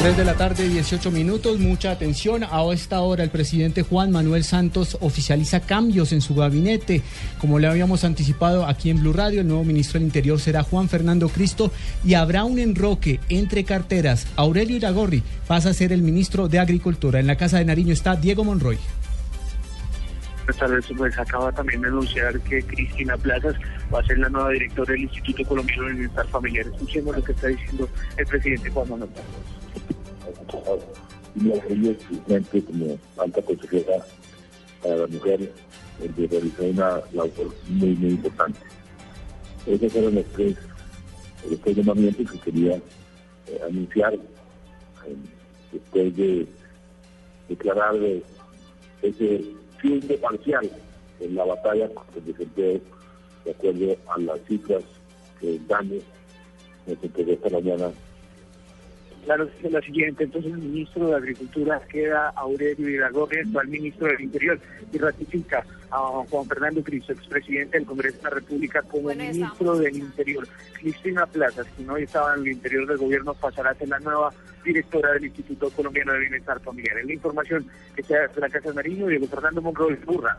3 de la tarde, 18 minutos. Mucha atención. A esta hora, el presidente Juan Manuel Santos oficializa cambios en su gabinete. Como le habíamos anticipado aquí en Blue Radio, el nuevo ministro del Interior será Juan Fernando Cristo y habrá un enroque entre carteras. Aurelio Iragorri pasa a ser el ministro de Agricultura. En la Casa de Nariño está Diego Monroy. Tal vez pues acaba también de anunciar que Cristina Plazas va a ser la nueva directora del Instituto Colombiano de Bienestar Familiar. Escuchemos lo que está diciendo el presidente Juan Manuel Santos y la ella es como alta consejera para la mujer, de realizar una labor muy, muy importante. Esos fueron los tres, los tres llamamientos que quería eh, anunciar eh, después de declarar eh, ese fin de parcial en la batalla contra el desempleo de acuerdo a las cifras que daño nos entregó esta mañana Claro, es la siguiente. Entonces, el ministro de Agricultura queda Aurelio Iragorri, actual ministro del Interior, y ratifica a Juan Fernando Cristo, expresidente del Congreso de la República, como ministro del Interior. Cristina Plazas, quien hoy estaba en el interior del gobierno, pasará a ser la nueva directora del Instituto Colombiano de Bienestar Familiar. Es la información que se hace de la Casa de Nariño, Diego Fernando Monroy, Burra.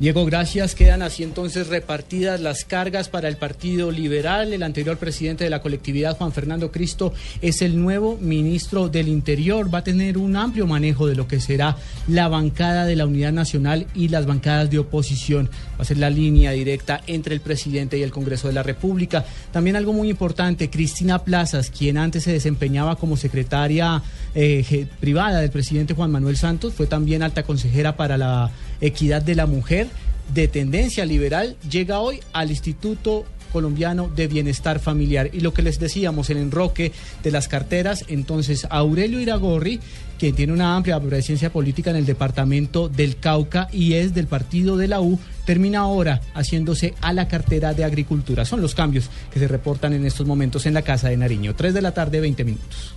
Diego, gracias. Quedan así entonces repartidas las cargas para el Partido Liberal. El anterior presidente de la colectividad, Juan Fernando Cristo, es el nuevo ministro del Interior. Va a tener un amplio manejo de lo que será la bancada de la Unidad Nacional y las bancadas de oposición. Va a ser la línea directa entre el presidente y el Congreso de la República. También algo muy importante, Cristina Plazas, quien antes se desempeñaba como secretaria eh, privada del presidente Juan Manuel Santos, fue también alta consejera para la equidad de la mujer de tendencia liberal llega hoy al Instituto colombiano de bienestar familiar. Y lo que les decíamos, el enroque de las carteras, entonces Aurelio Iragorri, quien tiene una amplia presencia política en el departamento del Cauca y es del partido de la U, termina ahora haciéndose a la cartera de agricultura. Son los cambios que se reportan en estos momentos en la Casa de Nariño. Tres de la tarde, 20 minutos.